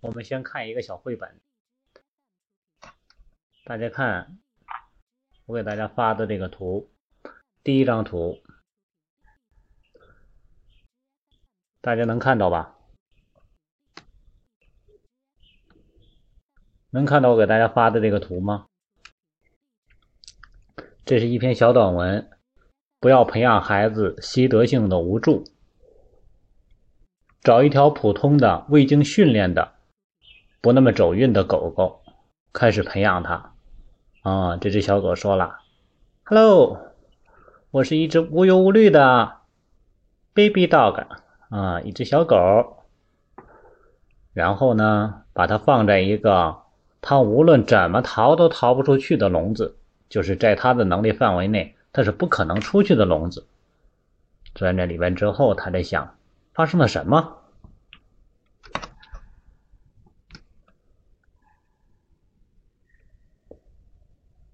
我们先看一个小绘本，大家看我给大家发的这个图，第一张图，大家能看到吧？能看到我给大家发的这个图吗？这是一篇小短文，不要培养孩子习得性的无助，找一条普通的、未经训练的。不那么走运的狗狗，开始培养它。啊，这只小狗说了：“Hello，我是一只无忧无虑的 baby dog 啊，一只小狗。”然后呢，把它放在一个它无论怎么逃都逃不出去的笼子，就是在它的能力范围内，它是不可能出去的笼子。钻在里边之后，他在想：发生了什么？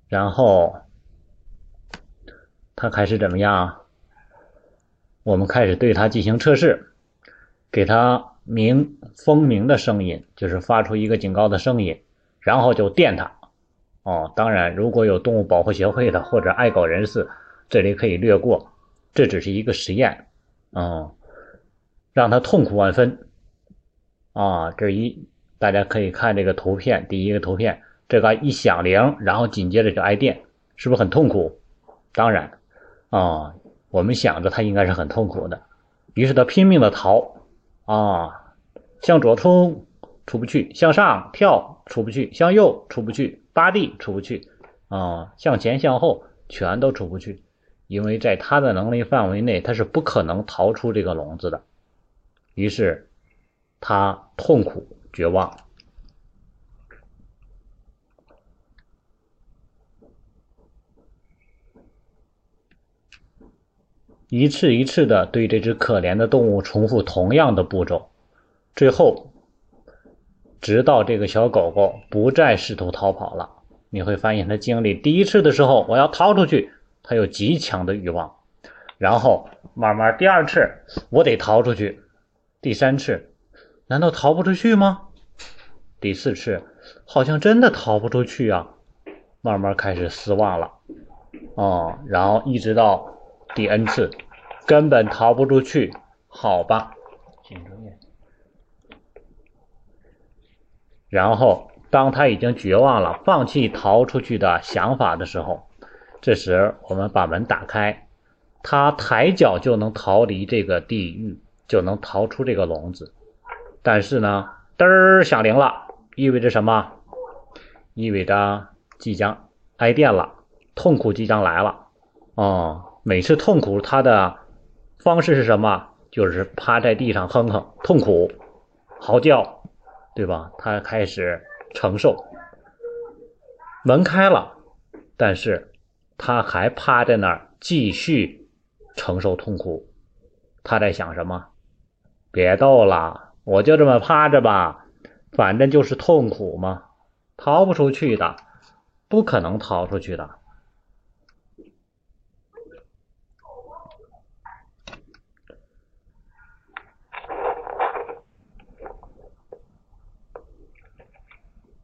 然后他开始怎么样？我们开始对他进行测试，给他鸣蜂鸣的声音，就是发出一个警告的声音，然后就电他。哦，当然，如果有动物保护协会的或者爱狗人士，这里可以略过，这只是一个实验。嗯，让他痛苦万分。啊，这一大家可以看这个图片，第一个图片。这个一响铃，然后紧接着就挨电，是不是很痛苦？当然，啊，我们想着他应该是很痛苦的，于是他拼命的逃，啊，向左冲出不去，向上跳出不去，向右出不去，扒地出不去，啊，向前向后全都出不去，因为在他的能力范围内，他是不可能逃出这个笼子的，于是他痛苦绝望。一次一次的对这只可怜的动物重复同样的步骤，最后，直到这个小狗狗不再试图逃跑了。你会发现，它经历第一次的时候，我要逃出去，它有极强的欲望；然后慢慢第二次，我得逃出去；第三次，难道逃不出去吗？第四次，好像真的逃不出去啊！慢慢开始失望了，哦，然后一直到。第 n 次，根本逃不出去，好吧？然后，当他已经绝望了，放弃逃出去的想法的时候，这时我们把门打开，他抬脚就能逃离这个地狱，就能逃出这个笼子。但是呢，嘚儿响铃了，意味着什么？意味着即将挨电了，痛苦即将来了。哦。每次痛苦，他的方式是什么？就是趴在地上哼哼，痛苦，嚎叫，对吧？他开始承受。门开了，但是他还趴在那儿继续承受痛苦。他在想什么？别逗了，我就这么趴着吧，反正就是痛苦嘛，逃不出去的，不可能逃出去的。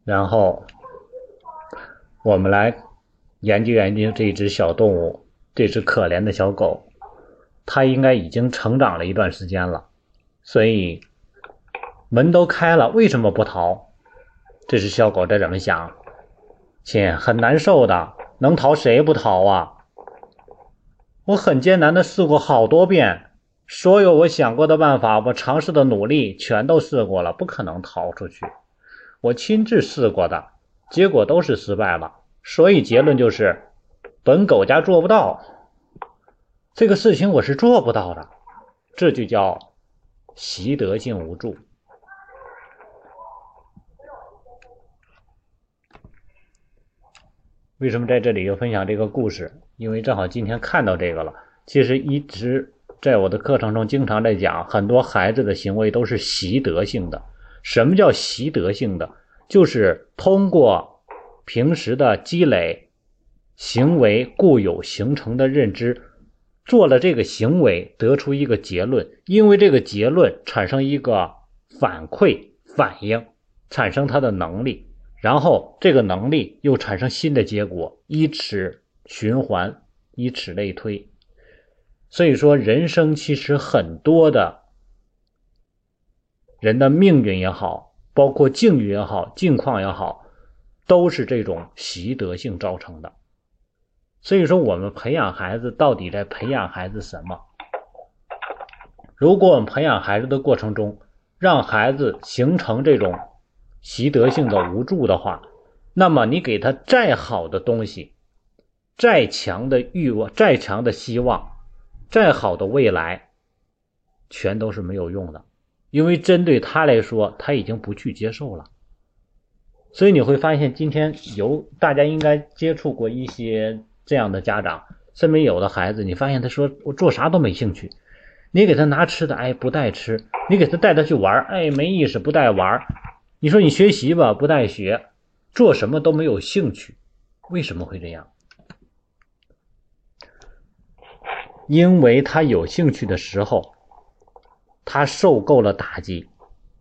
然后，我们来研究研究这只小动物，这只可怜的小狗，它应该已经成长了一段时间了，所以门都开了，为什么不逃？这只小狗在怎么想？亲，很难受的，能逃谁不逃啊？我很艰难的试过好多遍，所有我想过的办法，我尝试的努力全都试过了，不可能逃出去。我亲自试过的结果都是失败了，所以结论就是，本狗家做不到这个事情，我是做不到的，这就叫习得性无助。为什么在这里又分享这个故事？因为正好今天看到这个了。其实一直在我的课程中经常在讲，很多孩子的行为都是习得性的。什么叫习得性的？就是通过平时的积累，行为固有形成的认知，做了这个行为，得出一个结论，因为这个结论产生一个反馈反应，产生他的能力，然后这个能力又产生新的结果，以此循环，以此类推。所以说，人生其实很多的人的命运也好，包括境遇也好，境况也好，都是这种习得性造成的。所以说，我们培养孩子到底在培养孩子什么？如果我们培养孩子的过程中，让孩子形成这种习得性的无助的话，那么你给他再好的东西，再强的欲望，再强的希望，再好的未来，全都是没有用的，因为针对他来说，他已经不去接受了。所以你会发现，今天有大家应该接触过一些。这样的家长身边有的孩子，你发现他说我做啥都没兴趣，你给他拿吃的，哎不带吃；你给他带他去玩，哎没意思，不带玩。你说你学习吧，不带学，做什么都没有兴趣，为什么会这样？因为他有兴趣的时候，他受够了打击，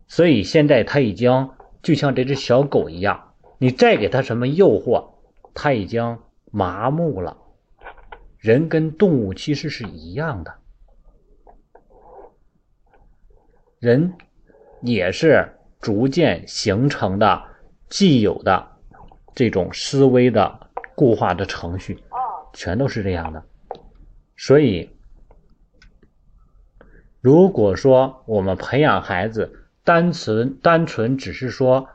所以现在他已经就像这只小狗一样，你再给他什么诱惑，他已经。麻木了，人跟动物其实是一样的，人也是逐渐形成的既有的这种思维的固化的程序，全都是这样的。所以，如果说我们培养孩子，单纯单纯只是说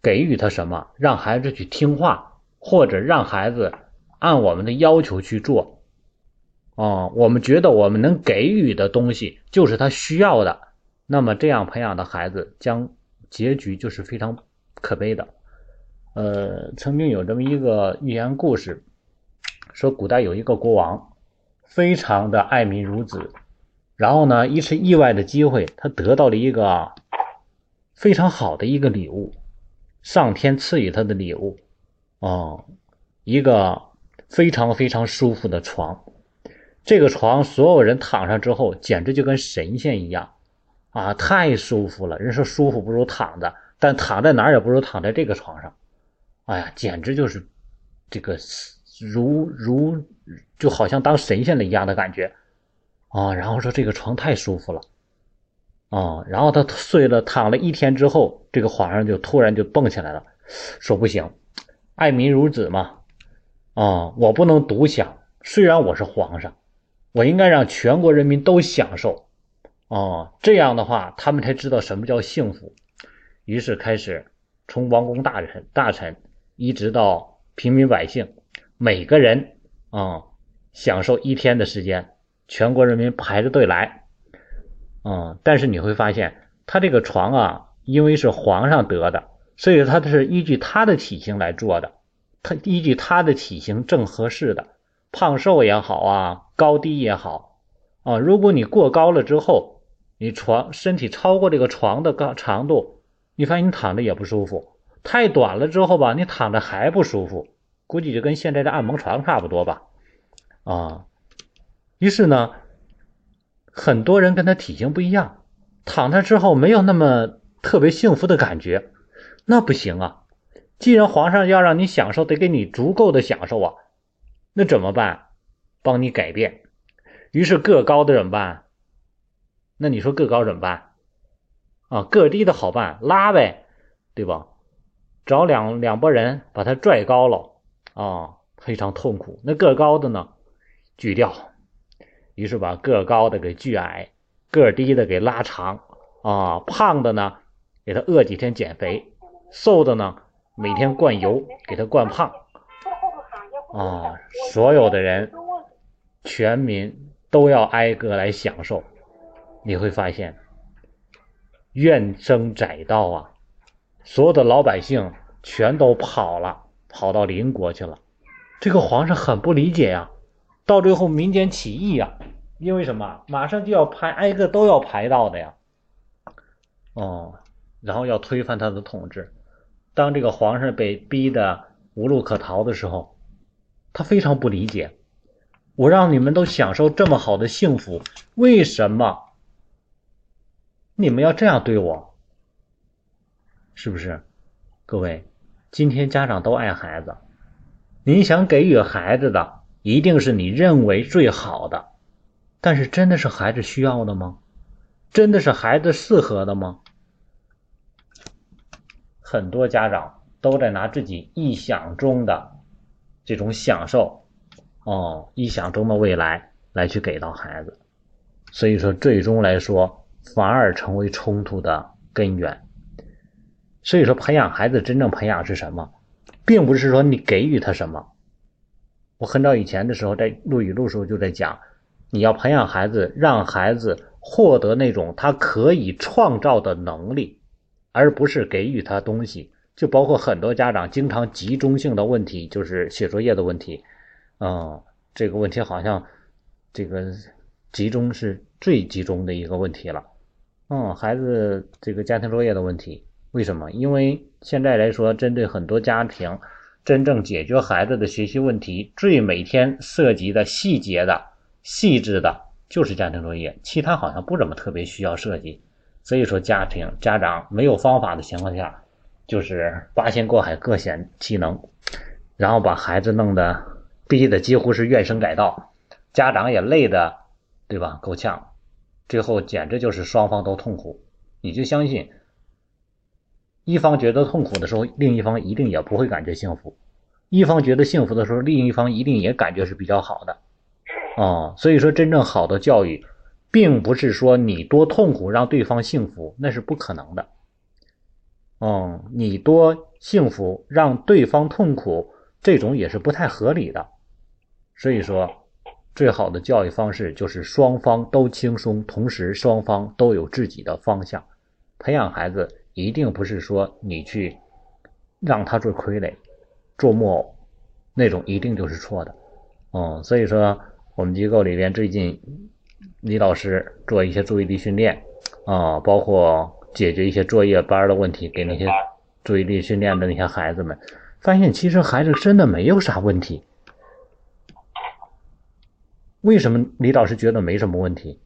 给予他什么，让孩子去听话，或者让孩子。按我们的要求去做，哦，我们觉得我们能给予的东西就是他需要的，那么这样培养的孩子将结局就是非常可悲的。呃，曾经有这么一个寓言故事，说古代有一个国王，非常的爱民如子，然后呢，一次意外的机会，他得到了一个非常好的一个礼物，上天赐予他的礼物，啊，一个。非常非常舒服的床，这个床所有人躺上之后，简直就跟神仙一样，啊，太舒服了。人说舒服不如躺着，但躺在哪儿也不如躺在这个床上。哎呀，简直就是这个如如就好像当神仙了一样的感觉啊。然后说这个床太舒服了啊。然后他睡了躺了一天之后，这个皇上就突然就蹦起来了，说不行，爱民如子嘛。啊，我不能独享。虽然我是皇上，我应该让全国人民都享受。啊，这样的话，他们才知道什么叫幸福。于是开始从王公大臣、大臣一直到平民百姓，每个人啊，享受一天的时间，全国人民排着队来。嗯，但是你会发现，他这个床啊，因为是皇上得的，所以他是依据他的体型来做的。他依据他的体型正合适的，胖瘦也好啊，高低也好啊。如果你过高了之后，你床身体超过这个床的高长度，你发现你躺着也不舒服。太短了之后吧，你躺着还不舒服，估计就跟现在的按摩床差不多吧。啊，于是呢，很多人跟他体型不一样，躺那之后没有那么特别幸福的感觉，那不行啊。既然皇上要让你享受，得给你足够的享受啊，那怎么办？帮你改变。于是个高的怎么办？那你说个高怎么办？啊，个低的好办，拉呗，对吧？找两两拨人把他拽高了啊，非常痛苦。那个高的呢，锯掉。于是把个高的给锯矮，个低的给拉长啊，胖的呢给他饿几天减肥，瘦的呢。每天灌油，给他灌胖啊！所有的人，全民都要挨个来享受。你会发现，怨声载道啊！所有的老百姓全都跑了，跑到邻国去了。这个皇上很不理解呀。到最后，民间起义呀，因为什么？马上就要排，挨个都要排到的呀。哦，然后要推翻他的统治。当这个皇上被逼得无路可逃的时候，他非常不理解。我让你们都享受这么好的幸福，为什么你们要这样对我？是不是？各位，今天家长都爱孩子，您想给予孩子的一定是你认为最好的，但是真的是孩子需要的吗？真的是孩子适合的吗？很多家长都在拿自己臆想中的这种享受，哦，臆想中的未来来去给到孩子，所以说最终来说反而成为冲突的根源。所以说，培养孩子真正培养是什么，并不是说你给予他什么。我很早以前的时候在录语录时候就在讲，你要培养孩子，让孩子获得那种他可以创造的能力，而不是给予他东西。就包括很多家长经常集中性的问题，就是写作业的问题。嗯，这个问题好像这个集中是最集中的一个问题了。嗯，孩子这个家庭作业的问题。为什么？因为现在来说，针对很多家庭，真正解决孩子的学习问题，最每天涉及的细节的、细致的，就是家庭作业，其他好像不怎么特别需要设计。所以说，家庭家长没有方法的情况下，就是八仙过海各显其能，然后把孩子弄得逼得几乎是怨声载道，家长也累的，对吧？够呛，最后简直就是双方都痛苦。你就相信。一方觉得痛苦的时候，另一方一定也不会感觉幸福；一方觉得幸福的时候，另一方一定也感觉是比较好的。哦，所以说，真正好的教育，并不是说你多痛苦让对方幸福，那是不可能的。哦，你多幸福让对方痛苦，这种也是不太合理的。所以说，最好的教育方式就是双方都轻松，同时双方都有自己的方向，培养孩子。一定不是说你去让他做傀儡、做木偶，那种一定就是错的。哦，所以说我们机构里边最近李老师做一些注意力训练啊，包括解决一些作业班的问题，给那些注意力训练的那些孩子们，发现其实孩子真的没有啥问题。为什么李老师觉得没什么问题？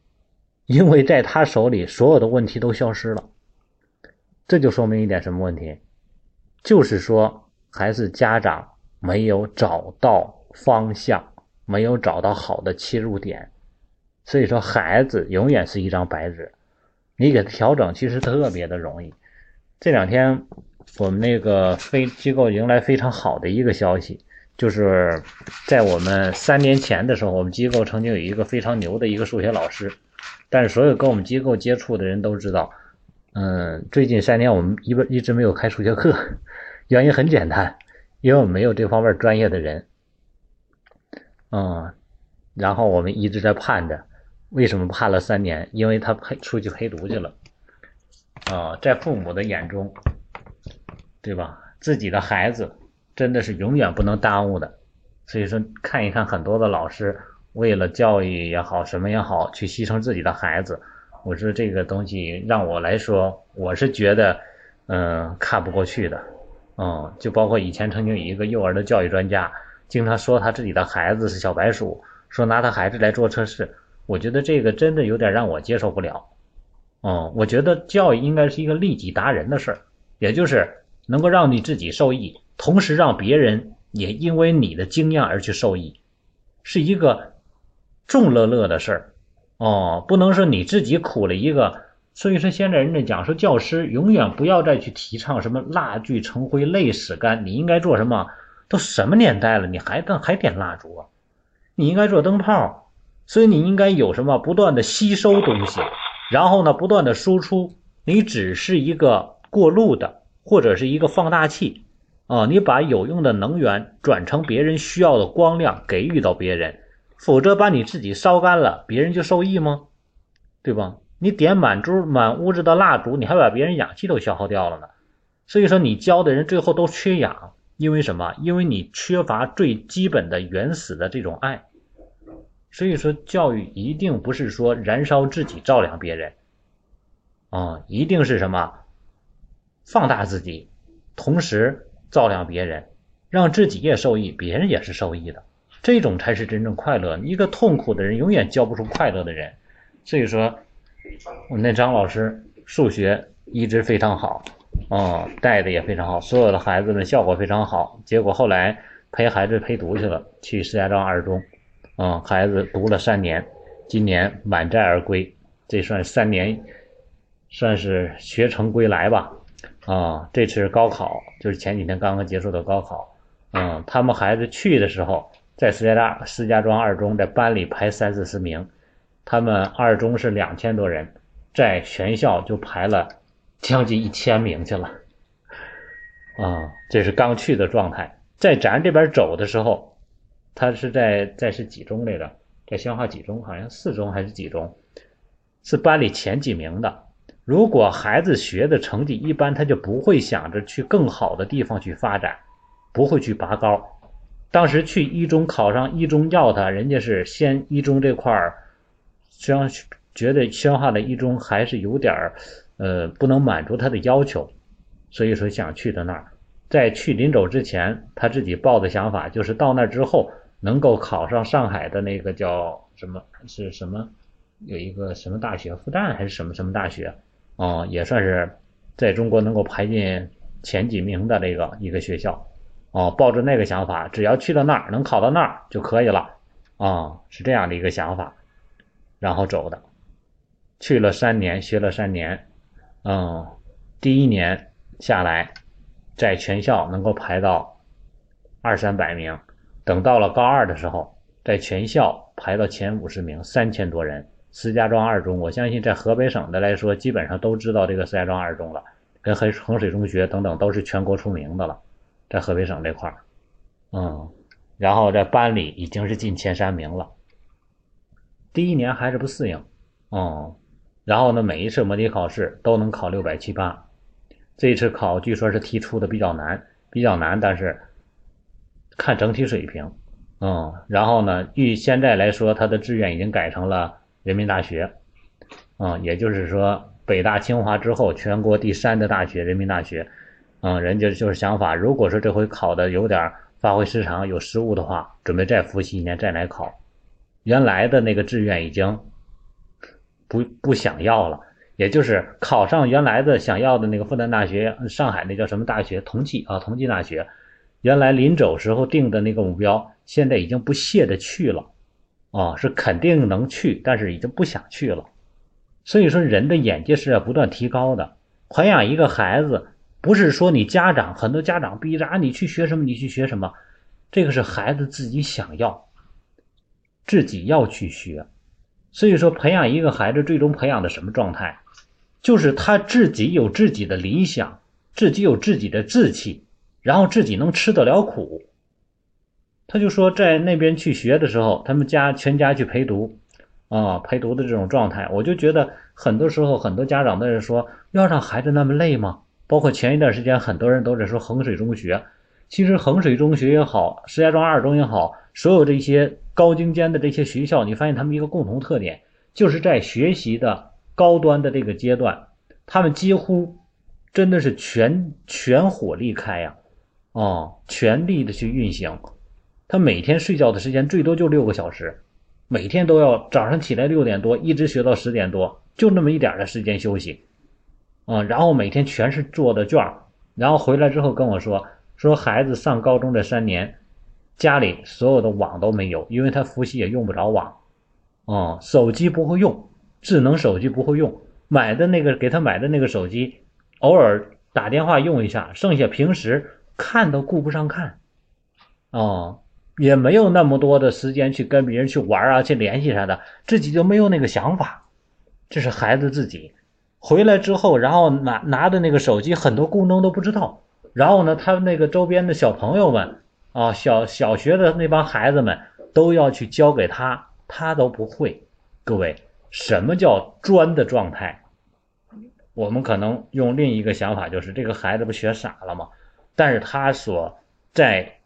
因为在他手里，所有的问题都消失了。这就说明一点什么问题？就是说，还是家长没有找到方向，没有找到好的切入点。所以说，孩子永远是一张白纸，你给他调整其实特别的容易。这两天，我们那个非机构迎来非常好的一个消息，就是在我们三年前的时候，我们机构曾经有一个非常牛的一个数学老师，但是所有跟我们机构接触的人都知道。嗯，最近三年我们一不一直没有开数学课，原因很简单，因为我们没有这方面专业的人。嗯，然后我们一直在盼着，为什么盼了三年？因为他陪出去陪读去了。啊，在父母的眼中，对吧？自己的孩子真的是永远不能耽误的。所以说，看一看很多的老师为了教育也好，什么也好，去牺牲自己的孩子。我说这个东西让我来说，我是觉得，嗯，看不过去的，嗯，就包括以前曾经有一个幼儿的教育专家，经常说他自己的孩子是小白鼠，说拿他孩子来做测试，我觉得这个真的有点让我接受不了，嗯，我觉得教育应该是一个利己达人的事儿，也就是能够让你自己受益，同时让别人也因为你的经验而去受益，是一个众乐乐的事儿。哦，不能说你自己苦了一个，所以说现在人家讲说教师永远不要再去提倡什么蜡炬成灰泪始干，你应该做什么？都什么年代了，你还干还点蜡烛啊？你应该做灯泡，所以你应该有什么不断的吸收东西，然后呢不断的输出，你只是一个过路的或者是一个放大器啊，你把有用的能源转成别人需要的光亮给予到别人。否则把你自己烧干了，别人就受益吗？对吧？你点满桌满屋子的蜡烛，你还把别人氧气都消耗掉了呢。所以说，你教的人最后都缺氧，因为什么？因为你缺乏最基本的原始的这种爱。所以说，教育一定不是说燃烧自己照亮别人，啊，一定是什么？放大自己，同时照亮别人，让自己也受益，别人也是受益的。这种才是真正快乐。一个痛苦的人永远教不出快乐的人。所以说，我们那张老师数学一直非常好，哦，带的也非常好，所有的孩子们效果非常好。结果后来陪孩子陪读去了，去石家庄二中，嗯，孩子读了三年，今年满载而归，这算三年，算是学成归来吧。啊，这次高考就是前几天刚刚结束的高考，嗯，他们孩子去的时候，在石家庄石家庄二中在班里排三四十名，他们二中是两千多人，在全校就排了。将近一千名去了，啊，这是刚去的状态。在咱这边走的时候，他是在在是几中来着？在宣化几中？好像四中还是几中？是班里前几名的。如果孩子学的成绩一般，他就不会想着去更好的地方去发展，不会去拔高。当时去一中考上一中要他，人家是先一中这块儿，实际上觉得宣化的一中还是有点儿。呃，不能满足他的要求，所以说想去的那儿。在去临走之前，他自己抱的想法就是到那儿之后能够考上上海的那个叫什么是什么，有一个什么大学，复旦还是什么什么大学，哦，也算是在中国能够排进前几名的这个一个学校，哦，抱着那个想法，只要去到那儿能考到那儿就可以了，啊，是这样的一个想法，然后走的，去了三年，学了三年。嗯，第一年下来，在全校能够排到二三百名，等到了高二的时候，在全校排到前五十名，三千多人。石家庄二中，我相信在河北省的来说，基本上都知道这个石家庄二中了，跟衡衡水中学等等都是全国出名的了，在河北省这块儿，嗯，然后在班里已经是进前三名了。第一年还是不适应，嗯。然后呢，每一次模拟考试都能考六百七八，这一次考据说是题出的比较难，比较难，但是看整体水平，嗯，然后呢，据现在来说，他的志愿已经改成了人民大学，嗯，也就是说北大清华之后全国第三的大学人民大学，嗯，人家就是想法，如果说这回考的有点发挥失常有失误的话，准备再复习一年再来考，原来的那个志愿已经。不不想要了，也就是考上原来的想要的那个复旦大学，上海那叫什么大学？同济啊，同济大学。原来临走时候定的那个目标，现在已经不屑的去了，啊，是肯定能去，但是已经不想去了。所以说，人的眼界是要不断提高的。培养一个孩子，不是说你家长很多家长逼着啊你去学什么，你去学什么，这个是孩子自己想要，自己要去学。所以说，培养一个孩子，最终培养的什么状态？就是他自己有自己的理想，自己有自己的志气，然后自己能吃得了苦。他就说，在那边去学的时候，他们家全家去陪读，啊，陪读的这种状态，我就觉得很多时候很多家长都是说，要让孩子那么累吗？包括前一段时间，很多人都在说衡水中学，其实衡水中学也好，石家庄二中也好，所有这些。高精尖的这些学校，你发现他们一个共同特点，就是在学习的高端的这个阶段，他们几乎真的是全全火力开呀，哦，全力的去运行。他每天睡觉的时间最多就六个小时，每天都要早上起来六点多，一直学到十点多，就那么一点的时间休息，啊，然后每天全是做的卷然后回来之后跟我说，说孩子上高中这三年。家里所有的网都没有，因为他复习也用不着网，哦，手机不会用，智能手机不会用，买的那个给他买的那个手机，偶尔打电话用一下，剩下平时看都顾不上看，哦，也没有那么多的时间去跟别人去玩啊，去联系啥的，自己就没有那个想法，这是孩子自己。回来之后，然后拿拿的那个手机很多功能都不知道，然后呢，他那个周边的小朋友们。啊，小小学的那帮孩子们都要去教给他，他都不会。各位，什么叫专的状态？我们可能用另一个想法，就是这个孩子不学傻了吗？但是他所在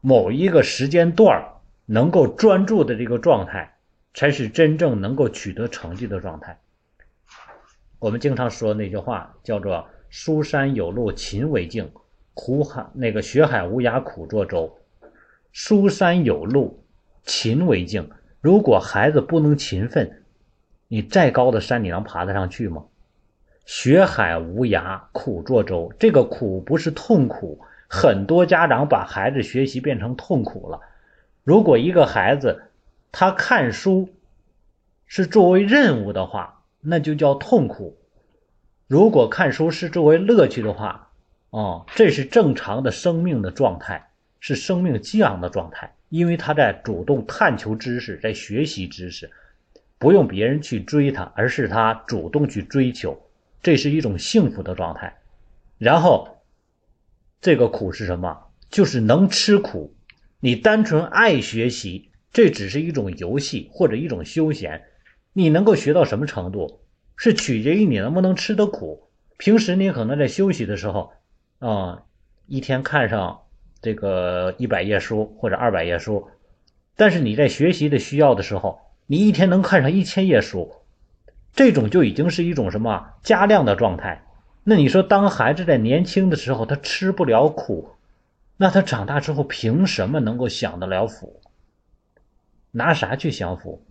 某一个时间段能够专注的这个状态，才是真正能够取得成绩的状态。我们经常说那句话叫做“书山有路勤为径”。苦海那个学海无涯苦作舟，书山有路勤为径。如果孩子不能勤奋，你再高的山你能爬得上去吗？学海无涯苦作舟。这个苦不是痛苦，很多家长把孩子学习变成痛苦了。如果一个孩子他看书是作为任务的话，那就叫痛苦；如果看书是作为乐趣的话，哦，这是正常的生命的状态，是生命激昂的状态，因为他在主动探求知识，在学习知识。不用别人去追他，而是他主动去追求，这是一种幸福的状态。然后，这个苦是什么？就是能吃苦。你单纯爱学习，这只是一种游戏或者一种休闲。你能够学到什么程度，是取决于你能不能吃得苦。平时你可能在休息的时候，啊，一天看上这个一百页书或者二百页书，但是你在学习的需要的时候。你一天能看上一千页书，这种就已经是一种什么加量的状态。那你说，当孩子在年轻的时候他吃不了苦，那他长大之后凭什么能够享得了福？拿啥去享福？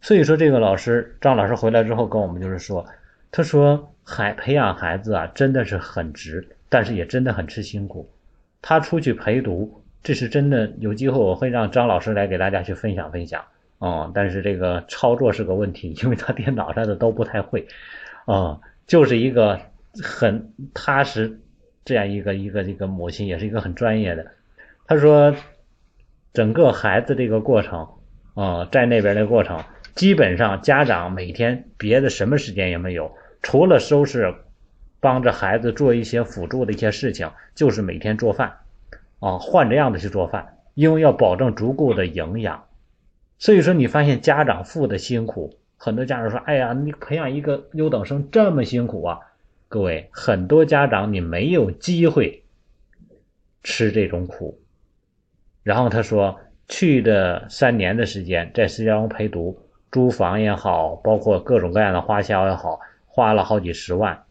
所以说，这个老师张老师回来之后跟我们就是说，他说孩培养孩子啊，真的是很值，但是也真的很吃辛苦。他出去陪读，这是真的。有机会我会让张老师来给大家去分享分享。哦，但是这个操作是个问题，因为他电脑上的都不太会，啊，就是一个很踏实这样一个一个一个母亲，也是一个很专业的。他说，整个孩子这个过程，啊，在那边的过程，基本上家长每天别的什么时间也没有，除了收拾，帮着孩子做一些辅助的一些事情，就是每天做饭，啊，换着样子去做饭，因为要保证足够的营养。所以说，你发现家长付的辛苦，很多家长说：“哎呀，你培养一个优等生这么辛苦啊！”各位，很多家长你没有机会吃这种苦。然后他说，去的三年的时间，在石家庄陪读，租房也好，包括各种各样的花销也好，花了好几十万。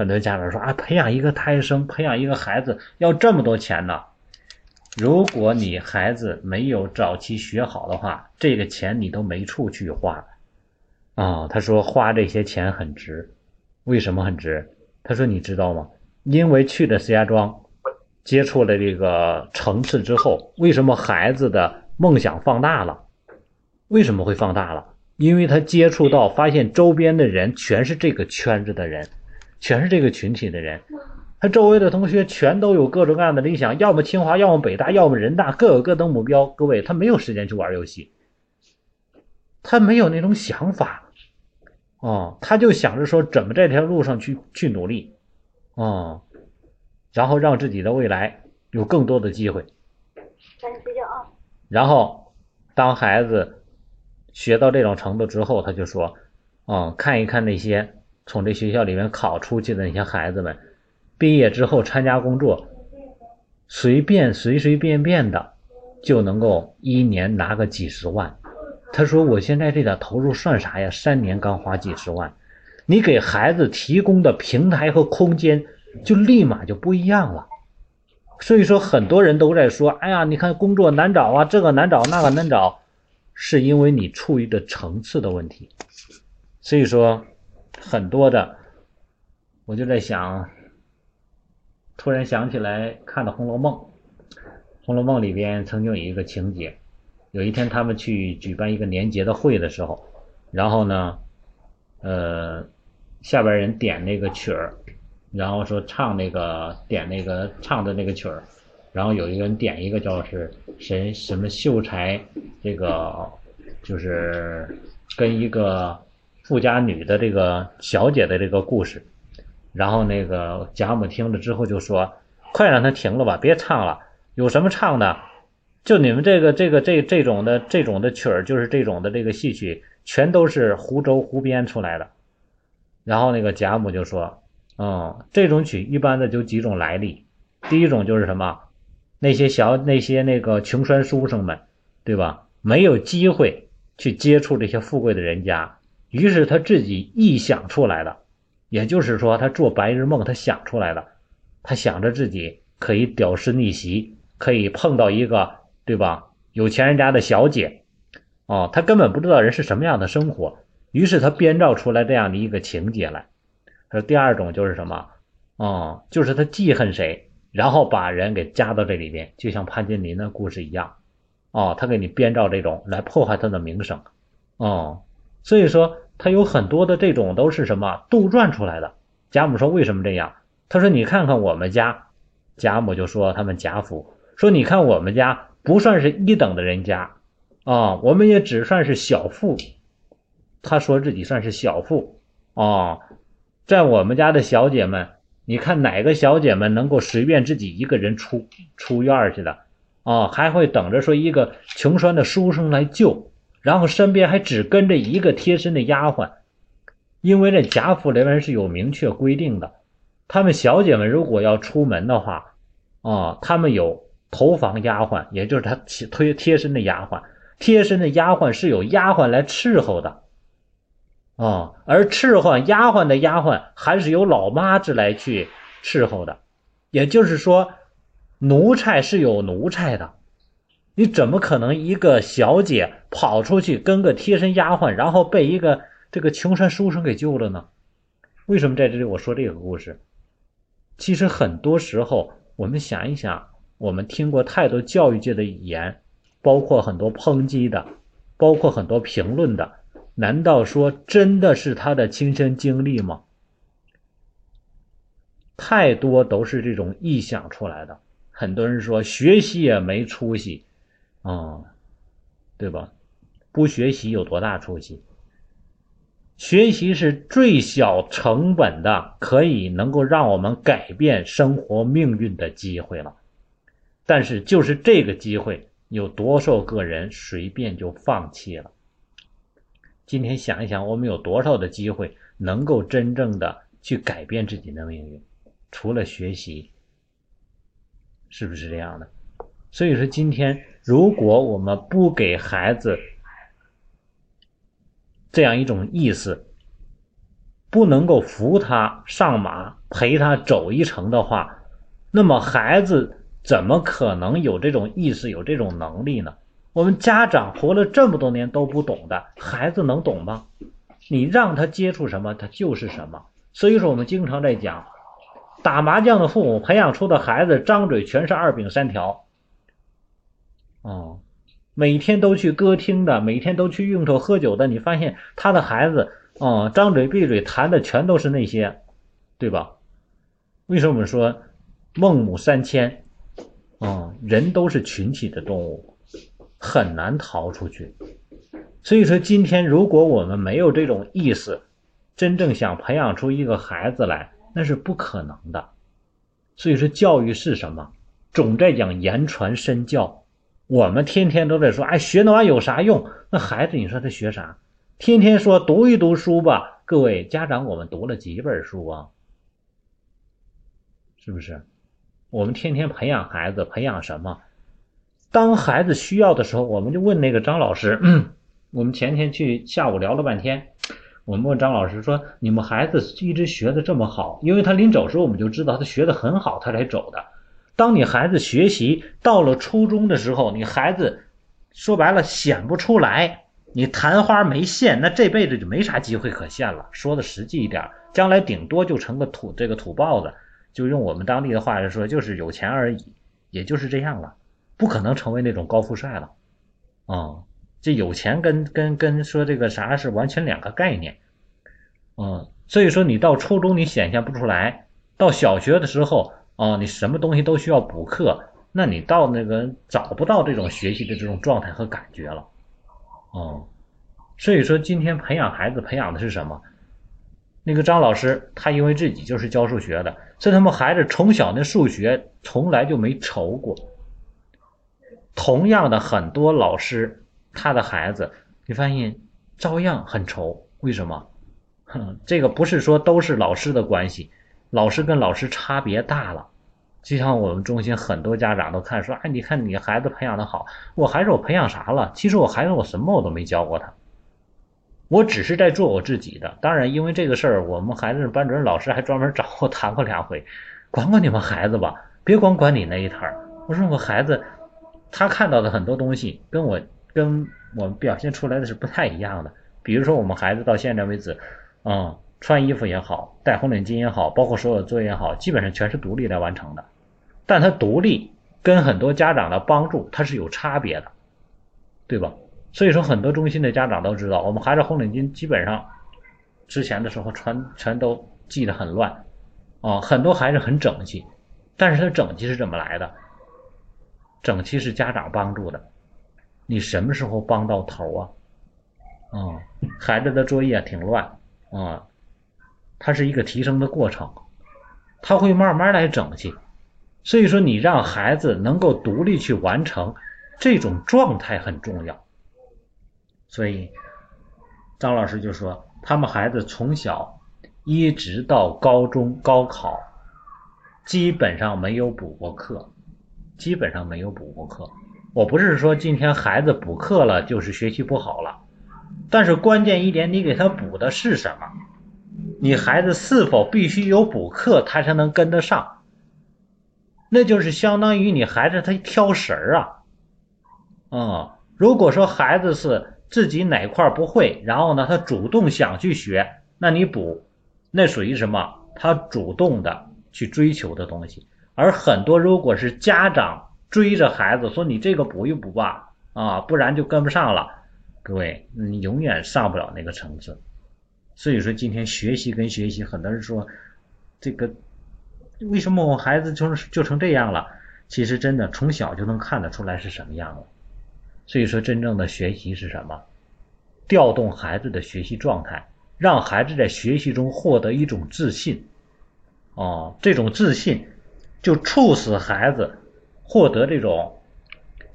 很多家长说：“啊，培养一个胎生，培养一个孩子要这么多钱呢？”如果你孩子没有早期学好的话，这个钱你都没处去花，啊，他说花这些钱很值，为什么很值？他说你知道吗？因为去了石家庄，接触了这个城市之后，为什么孩子的梦想放大了？为什么会放大了？因为他接触到，发现周边的人全是这个圈子的人，全是这个群体的人。他周围的同学全都有各种各样的理想，要么清华，要么北大，要么人大，各有各的目标。各位，他没有时间去玩游戏，他没有那种想法，哦，他就想着说怎么这条路上去去努力，哦，然后让自己的未来有更多的机会。睡觉啊。然后，当孩子学到这种程度之后，他就说，嗯，看一看那些从这学校里面考出去的那些孩子们。毕业之后参加工作，随便随随便便的就能够一年拿个几十万。他说：“我现在这点投入算啥呀？三年刚花几十万，你给孩子提供的平台和空间就立马就不一样了。”所以说，很多人都在说：“哎呀，你看工作难找啊，这个难找，那个难找，是因为你处于的层次的问题。”所以说，很多的，我就在想。突然想起来看的《红楼梦》，《红楼梦》里边曾经有一个情节，有一天他们去举办一个年节的会的时候，然后呢，呃，下边人点那个曲儿，然后说唱那个点那个唱的那个曲儿，然后有一个人点一个叫是谁什么秀才，这个就是跟一个富家女的这个小姐的这个故事。然后那个贾母听了之后就说：“快让他停了吧，别唱了。有什么唱的？就你们这个这个这这种的这种的曲儿，就是这种的这个戏曲，全都是胡诌胡编出来的。”然后那个贾母就说：“嗯，这种曲一般的就几种来历。第一种就是什么，那些小那些那个穷酸书生们，对吧？没有机会去接触这些富贵的人家，于是他自己臆想出来的。”也就是说，他做白日梦，他想出来的，他想着自己可以屌丝逆袭，可以碰到一个，对吧？有钱人家的小姐，哦，他根本不知道人是什么样的生活，于是他编造出来这样的一个情节来。说第二种就是什么？哦，就是他记恨谁，然后把人给加到这里边，就像潘金莲的故事一样。哦，他给你编造这种来破坏他的名声。哦，所以说他有很多的这种都是什么杜撰出来的。贾母说为什么这样？他说你看看我们家，贾母就说他们贾府说你看我们家不算是一等的人家。啊，我们也只算是小富。他说自己算是小富。啊，在我们家的小姐们。你看哪个小姐们能够随便自己一个人出出院去的啊？还会等着说一个穷酸的书生来救，然后身边还只跟着一个贴身的丫鬟，因为这贾府里面是有明确规定的，他们小姐们如果要出门的话，啊，他们有头房丫鬟，也就是他贴贴身的丫鬟，贴身的丫鬟是有丫鬟来伺候的。啊，而伺候丫鬟的丫鬟还是由老妈子来去伺候的，也就是说，奴才是有奴才的。你怎么可能一个小姐跑出去跟个贴身丫鬟，然后被一个这个穷山书生给救了呢？为什么在这里我说这个故事？其实很多时候，我们想一想，我们听过太多教育界的语言，包括很多抨击的，包括很多评论的。难道说真的是他的亲身经历吗？太多都是这种臆想出来的。很多人说学习也没出息，啊，对吧？不学习有多大出息？学习是最小成本的，可以能够让我们改变生活命运的机会了。但是就是这个机会，有多少个人随便就放弃了？今天想一想，我们有多少的机会能够真正的去改变自己的命运？除了学习，是不是这样的？所以说，今天如果我们不给孩子这样一种意识，不能够扶他上马，陪他走一程的话，那么孩子怎么可能有这种意识、有这种能力呢？我们家长活了这么多年都不懂的孩子能懂吗？你让他接触什么，他就是什么。所以说，我们经常在讲，打麻将的父母培养出的孩子，张嘴全是二饼三条。哦，每天都去歌厅的，每天都去应酬喝酒的，你发现他的孩子，哦，张嘴闭嘴谈的全都是那些，对吧？为什么我们说孟母三迁？哦，人都是群体的动物。很难逃出去，所以说今天如果我们没有这种意识，真正想培养出一个孩子来，那是不可能的。所以说教育是什么？总在讲言传身教，我们天天都在说，哎，学那玩意有啥用？那孩子你说他学啥？天天说读一读书吧，各位家长，我们读了几本书啊？是不是？我们天天培养孩子，培养什么？当孩子需要的时候，我们就问那个张老师。我们前天去下午聊了半天，我们问张老师说：“你们孩子一直学的这么好，因为他临走时候我们就知道他学的很好，他才走的。当你孩子学习到了初中的时候，你孩子说白了显不出来，你昙花没现，那这辈子就没啥机会可现了。说的实际一点，将来顶多就成个土这个土包子，就用我们当地的话来说，就是有钱而已，也就是这样了。”不可能成为那种高富帅了，啊，这有钱跟跟跟说这个啥是完全两个概念，嗯，所以说你到初中你显现不出来，到小学的时候啊，你什么东西都需要补课，那你到那个找不到这种学习的这种状态和感觉了，哦，所以说今天培养孩子培养的是什么？那个张老师他因为自己就是教数学的，所以他们孩子从小那数学从来就没愁过。同样的，很多老师他的孩子，你发现照样很愁。为什么？哼，这个不是说都是老师的关系，老师跟老师差别大了。就像我们中心很多家长都看说，哎，你看你孩子培养的好，我孩子我培养啥了？其实我孩子我什么我都没教过他，我只是在做我自己的。当然，因为这个事儿，我们孩子班主任老师还专门找我谈过两回，管管你们孩子吧，别光管你那一摊儿。我说我孩子。他看到的很多东西跟我跟我们表现出来的是不太一样的。比如说，我们孩子到现在为止，啊，穿衣服也好，戴红领巾也好，包括所有的作业也好，基本上全是独立来完成的。但他独立跟很多家长的帮助，他是有差别的，对吧？所以说，很多中心的家长都知道，我们孩子红领巾基本上之前的时候全全都系得很乱，啊，很多孩子很整齐，但是他整齐是怎么来的？整齐是家长帮助的，你什么时候帮到头啊？啊，孩子的作业挺乱啊。它是一个提升的过程，他会慢慢来整齐，所以说你让孩子能够独立去完成，这种状态很重要。所以张老师就说，他们孩子从小一直到高中高考，基本上没有补过课，基本上没有补过课。我不是说今天孩子补课了就是学习不好了，但是关键一点，你给他补的是什么？你孩子是否必须有补课，他才能跟得上？那就是相当于你孩子他挑食儿啊，啊！如果说孩子是自己哪块不会，然后呢，他主动想去学，那你补，那属于什么？他主动的去追求的东西。而很多如果是家长追着孩子说你这个补一补吧，啊，不然就跟不上了，各位，你永远上不了那个层次。所以说，今天学习跟学习，很多人说，这个为什么我孩子就就成这样了？其实真的从小就能看得出来是什么样了。所以说，真正的学习是什么？调动孩子的学习状态，让孩子在学习中获得一种自信。哦，这种自信就促使孩子获得这种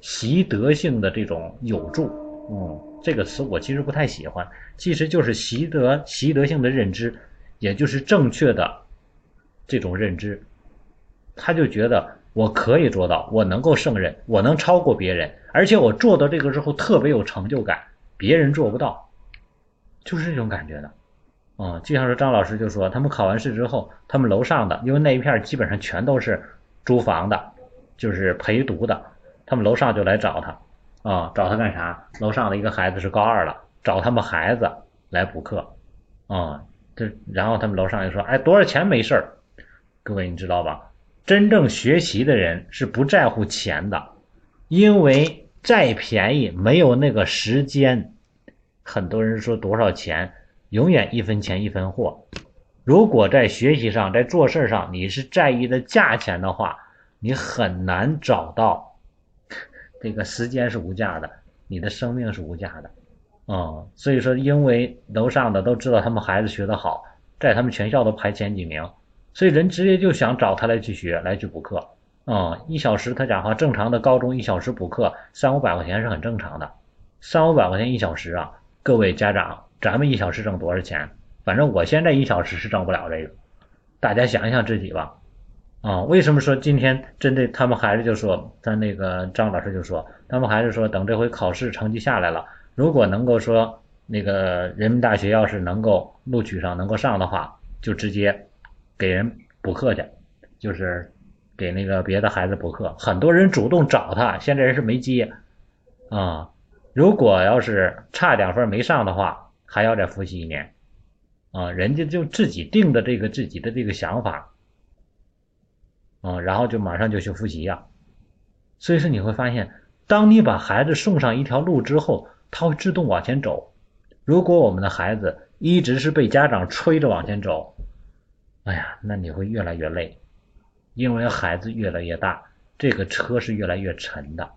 习得性的这种有助。嗯。这个词我其实不太喜欢，其实就是习得习得性的认知，也就是正确的这种认知。他就觉得我可以做到，我能够胜任，我能超过别人，而且我做到这个之后特别有成就感，别人做不到，就是这种感觉的。啊，就像是张老师就说，他们考完试之后，他们楼上的，因为那一片基本上全都是租房的，就是陪读的，他们楼上就来找他。啊，找他干啥？楼上的一个孩子是高二了，找他们孩子来补课。啊，这然后他们楼上又说，哎，多少钱没事儿。各位你知道吧？真正学习的人是不在乎钱的，因为再便宜没有那个时间。很多人说多少钱，永远一分钱一分货。如果在学习上，在做事上，你是在意的价钱的话，你很难找到。这个时间是无价的，你的生命是无价的，啊，所以说，因为楼上的都知道他们孩子学得好，在他们全校都排前几名，所以人直接就想找他来去学，来去补课，啊，一小时他讲话，正常的高中一小时补课三五百块钱是很正常的，三五百块钱一小时啊，各位家长，咱们一小时挣多少钱？反正我现在一小时是挣不了这个，大家想一想自己吧。啊，为什么说今天针对他们孩子就说，他那个张老师就说，他们孩子说，等这回考试成绩下来了，如果能够说那个人民大学要是能够录取上，能够上的话，就直接给人补课去，就是给那个别的孩子补课。很多人主动找他，现在人是没接啊。如果要是差两分没上的话，还要再复习一年啊。人家就自己定的这个自己的这个想法。啊，然后就马上就去复习呀，所以说你会发现，当你把孩子送上一条路之后，他会自动往前走。如果我们的孩子一直是被家长催着往前走，哎呀，那你会越来越累，因为孩子越来越大，这个车是越来越沉的。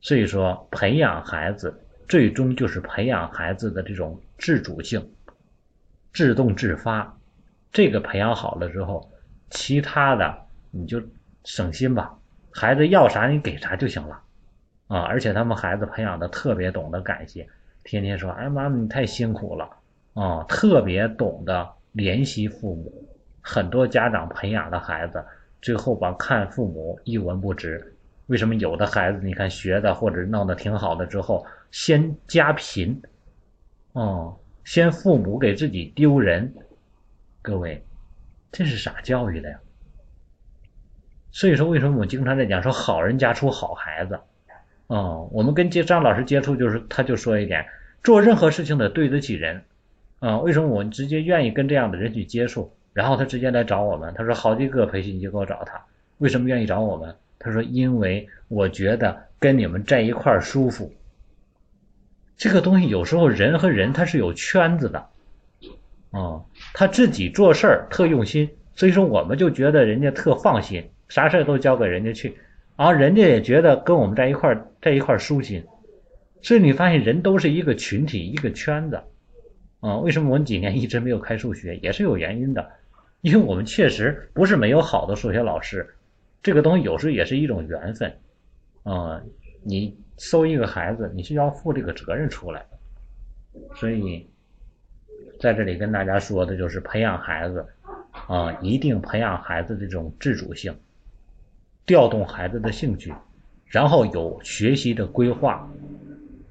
所以说，培养孩子最终就是培养孩子的这种自主性、自动自发。这个培养好了之后，其他的。你就省心吧，孩子要啥你给啥就行了，啊！而且他们孩子培养的特别懂得感谢，天天说：“哎妈妈你太辛苦了啊！”特别懂得怜惜父母。很多家长培养的孩子，最后把看父母一文不值。为什么有的孩子你看学的或者弄得挺好的之后，先家贫，哦，先父母给自己丢人，各位，这是啥教育的呀？所以说，为什么我们经常在讲说好人家出好孩子？啊，我们跟接张老师接触，就是他就说一点，做任何事情得对得起人，啊，为什么我们直接愿意跟这样的人去接触？然后他直接来找我们，他说好几个培训机构找他，为什么愿意找我们？他说因为我觉得跟你们在一块舒服。这个东西有时候人和人他是有圈子的，啊，他自己做事儿特用心，所以说我们就觉得人家特放心，啥事都交给人家去，然后人家也觉得跟我们在一块在一块舒心，所以你发现人都是一个群体一个圈子，啊，为什么我们几年一直没有开数学？也是有原因的，因为我们确实不是没有好的数学老师，这个东西有时候也是一种缘分，啊，你。收一个孩子，你是要负这个责任出来。的，所以在这里跟大家说的就是培养孩子。啊，一定培养孩子这种自主性，调动孩子的兴趣，然后有学习的规划，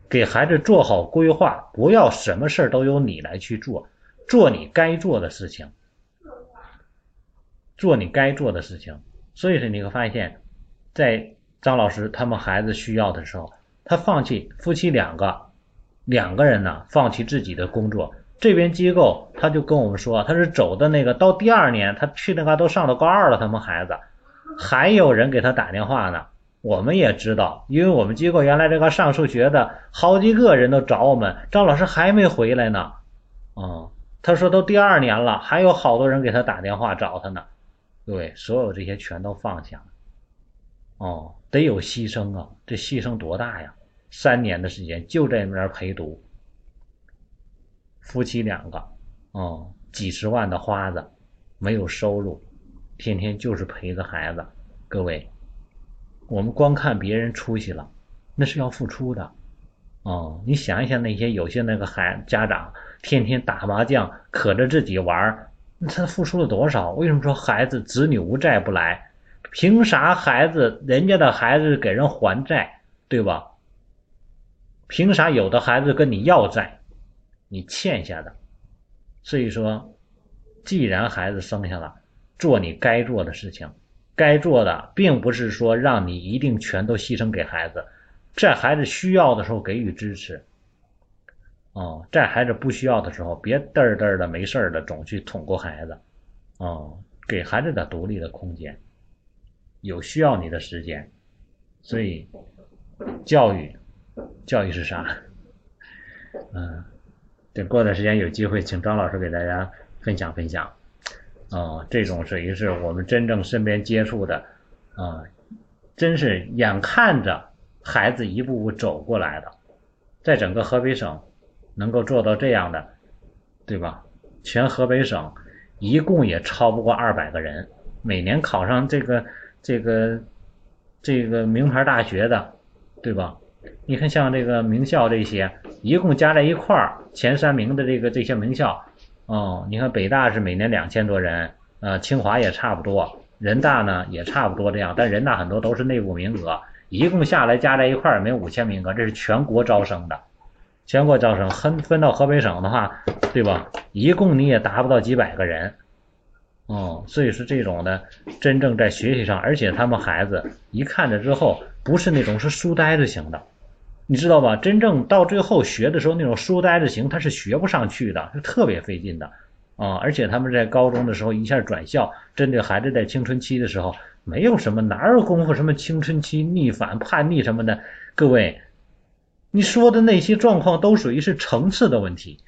给孩子做好规划，不要什么事都由你来去做，做你该做的事情，做你该做的事情。所以说你会发现，在。张老师他们孩子需要的时候，他放弃夫妻两个两个人呢，放弃自己的工作。这边机构他就跟我们说，他是走的那个到第二年，他去那嘎都上了高二了，他们孩子还有人给他打电话呢。我们也知道，因为我们机构原来这个上数学的好几个人都找我们，张老师还没回来呢。啊，他说都第二年了，还有好多人给他打电话找他呢。对，所有这些全都放下了。哦。得有牺牲啊！这牺牲多大呀？三年的时间就在那边陪读，夫妻两个，哦，几十万的花子，没有收入，天天就是陪着孩子。各位，我们光看别人出息了，那是要付出的。哦，你想一想那些有些那个孩家长天天打麻将，可着自己玩，他付出了多少？为什么说孩子子女无债不来？凭啥孩子人家的孩子给人还债，对吧？凭啥有的孩子跟你要债，你欠下的？所以说，既然孩子生下了，做你该做的事情，该做的并不是说让你一定全都牺牲给孩子，在孩子需要的时候给予支持。哦，在孩子不需要的时候，别嘚儿嘚儿的没事儿的总去捅咕孩子。哦，给孩子的独立的空间。有需要你的时间，所以教育，教育是啥？嗯，等过段时间有机会，请张老师给大家分享分享。啊，这种属于是我们真正身边接触的，啊，真是眼看着孩子一步步走过来的，在整个河北省能够做到这样的，对吧？全河北省一共也超不过二百个人，每年考上这个。这个这个名牌大学的，对吧？你看像这个名校这些，一共加在一块儿前三名的这个这些名校，哦，你看北大是每年两千多人，呃，清华也差不多，人大呢也差不多这样，但人大很多都是内部名额，一共下来加在一块儿没有五千名额，这是全国招生的，全国招生分分到河北省的话，对吧？一共你也达不到几百个人。哦，所以说这种的真正在学习上，而且他们孩子一看着之后，不是那种是书呆子型的，你知道吧？真正到最后学的时候，那种书呆子型他是学不上去的，是特别费劲的啊！而且他们在高中的时候一下转校，针对孩子在青春期的时候，没有什么哪有功夫什么青春期逆反、叛逆什么的。各位，你说的那些状况都属于是层次的问题。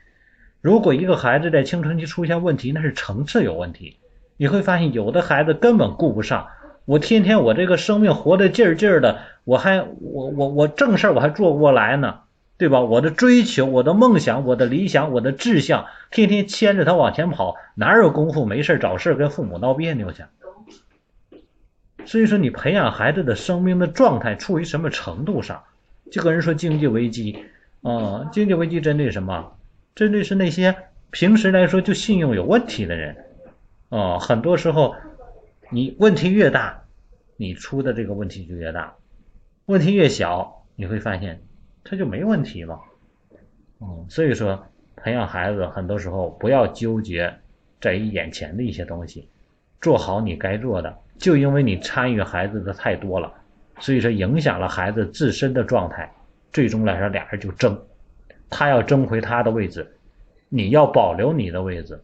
如果一个孩子在青春期出现问题，那是层次有问题。你会发现，有的孩子根本顾不上。我天天我这个生命活得劲儿劲儿的，我还我我我正事儿我还做不过来呢，对吧？我的追求、我的梦想、我的理想、我的志向，天天牵着他往前跑，哪有功夫没事找事跟父母闹别扭去？所以说，你培养孩子的生命的状态处于什么程度上？就跟人说经济危机啊，经济危机针对什么？针对是那些平时来说就信用有问题的人。哦，很多时候，你问题越大，你出的这个问题就越大；问题越小，你会发现他就没问题了。嗯，所以说培养孩子，很多时候不要纠结在于眼前的一些东西，做好你该做的。就因为你参与孩子的太多了，所以说影响了孩子自身的状态，最终来说俩人就争，他要争回他的位置，你要保留你的位置，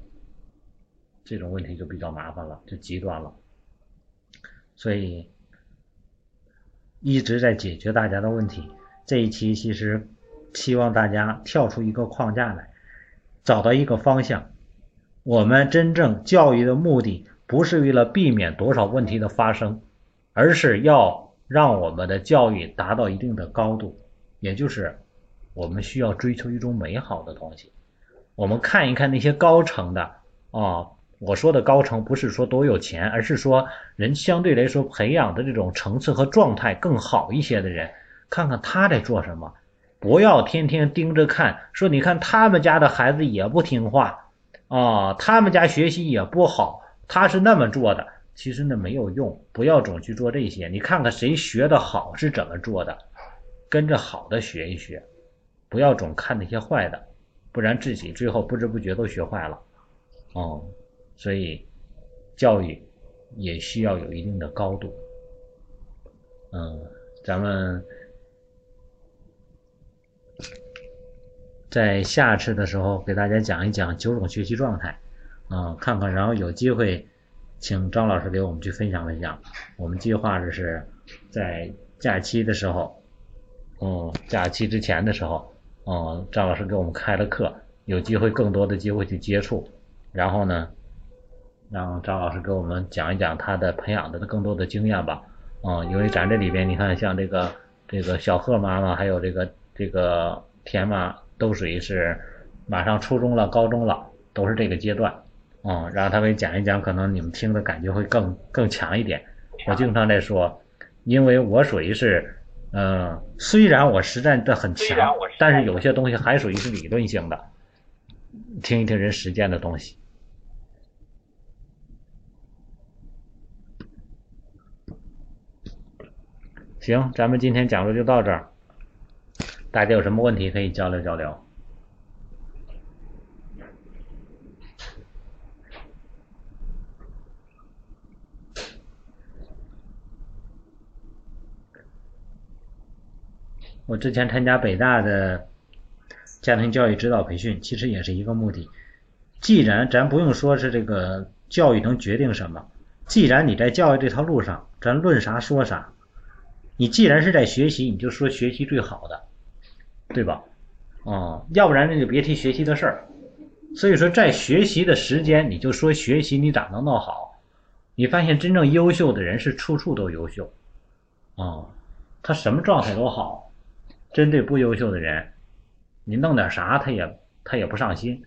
这种问题就比较麻烦了，就极端了。所以一直在解决大家的问题。这一期其实希望大家跳出一个框架来，找到一个方向。我们真正教育的目的不是为了避免多少问题的发生，而是要让我们的教育达到一定的高度，也就是我们需要追求一种美好的东西。我们看一看那些高层的啊，我说的高层不是说多有钱，而是说人相对来说培养的这种层次和状态更好一些的人，看看他在做什么，不要天天盯着看，说你看他们家的孩子也不听话啊，他们家学习也不好，他是那么做的，其实那没有用，不要总去做这些，你看看谁学的好是怎么做的，跟着好的学一学，不要总看那些坏的。不然自己最后不知不觉都学坏了，哦，所以教育也需要有一定的高度。嗯，咱们在下次的时候给大家讲一讲九种学习状态，啊，看看，然后有机会请张老师给我们去分享分享。我们计划的是在假期的时候，嗯，假期之前的时候。哦，张老师给我们开了课，有机会更多的机会去接触，然后呢，让张老师给我们讲一讲他的培养的更多的经验吧。嗯，因为咱这里边你看，像这个这个小贺妈妈，还有这个这个田妈，都属于是马上初中了、高中了，都是这个阶段。嗯，让他们讲一讲，可能你们听的感觉会更更强一点。我经常在说，因为我属于是。嗯，虽然我实战的很强，但是有些东西还属于是理论性的，听一听人实践的东西。行，咱们今天讲座就到这儿，大家有什么问题可以交流交流。我之前参加北大的家庭教育指导培训，其实也是一个目的。既然咱不用说是这个教育能决定什么，既然你在教育这条路上，咱论啥说啥。你既然是在学习，你就说学习最好的，对吧？啊，要不然那就别提学习的事儿。所以说，在学习的时间，你就说学习你咋能弄好？你发现真正优秀的人是处处都优秀，啊，他什么状态都好。针对不优秀的人，你弄点啥他也他也不上心，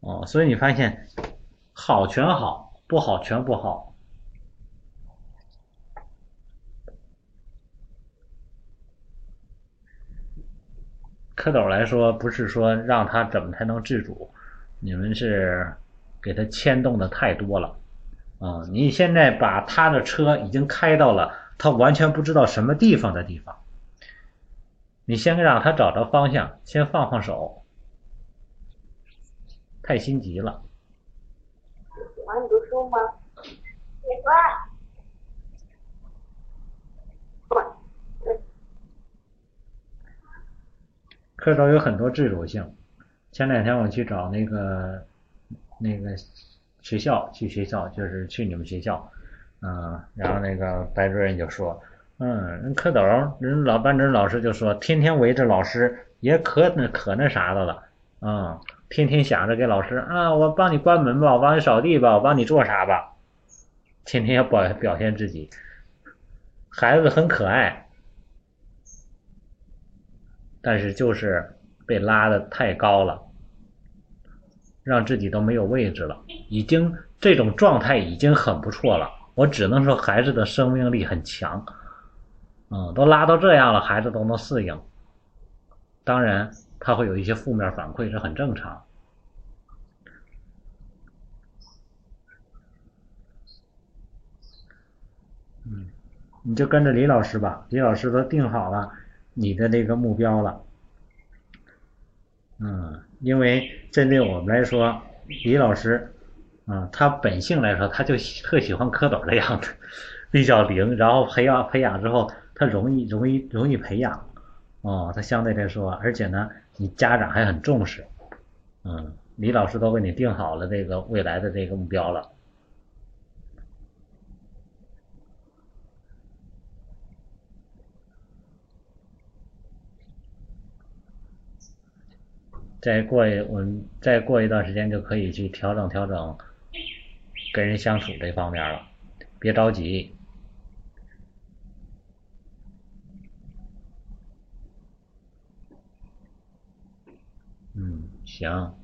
啊，所以你发现好全好，不好全不好。蝌蚪来说，不是说让他怎么才能自主，你们是给他牵动的太多了，啊，你现在把他的车已经开到了他完全不知道什么地方的地方。你先让他找着方向，先放放手，太心急了。喜欢读书吗？喜欢。课程有很多自主性。前两天我去找那个那个学校，去学校就是去你们学校，嗯，然后那个白主任就说。嗯，人蝌蚪，人老班主任老师就说，天天围着老师也可那可那啥的了，啊，天天想着给老师啊，我帮你关门吧，我帮你扫地吧，我帮你做啥吧，天天要表表现自己，孩子很可爱，但是就是被拉的太高了，让自己都没有位置了，已经这种状态已经很不错了，我只能说孩子的生命力很强。嗯，都拉到这样了，孩子都能适应。当然，他会有一些负面反馈，是很正常。嗯，你就跟着李老师吧，李老师都定好了你的那个目标了。嗯，因为针对我们来说，李老师，啊，他本性来说，他就特喜欢蝌蚪的样子，比较灵，然后培养培养之后。他容易容易容易培养，哦，他相对来说，而且呢，你家长还很重视，嗯，李老师都给你定好了这个未来的这个目标了。再过一我们再过一段时间就可以去调整调整跟人相处这方面了，别着急。嗯，行。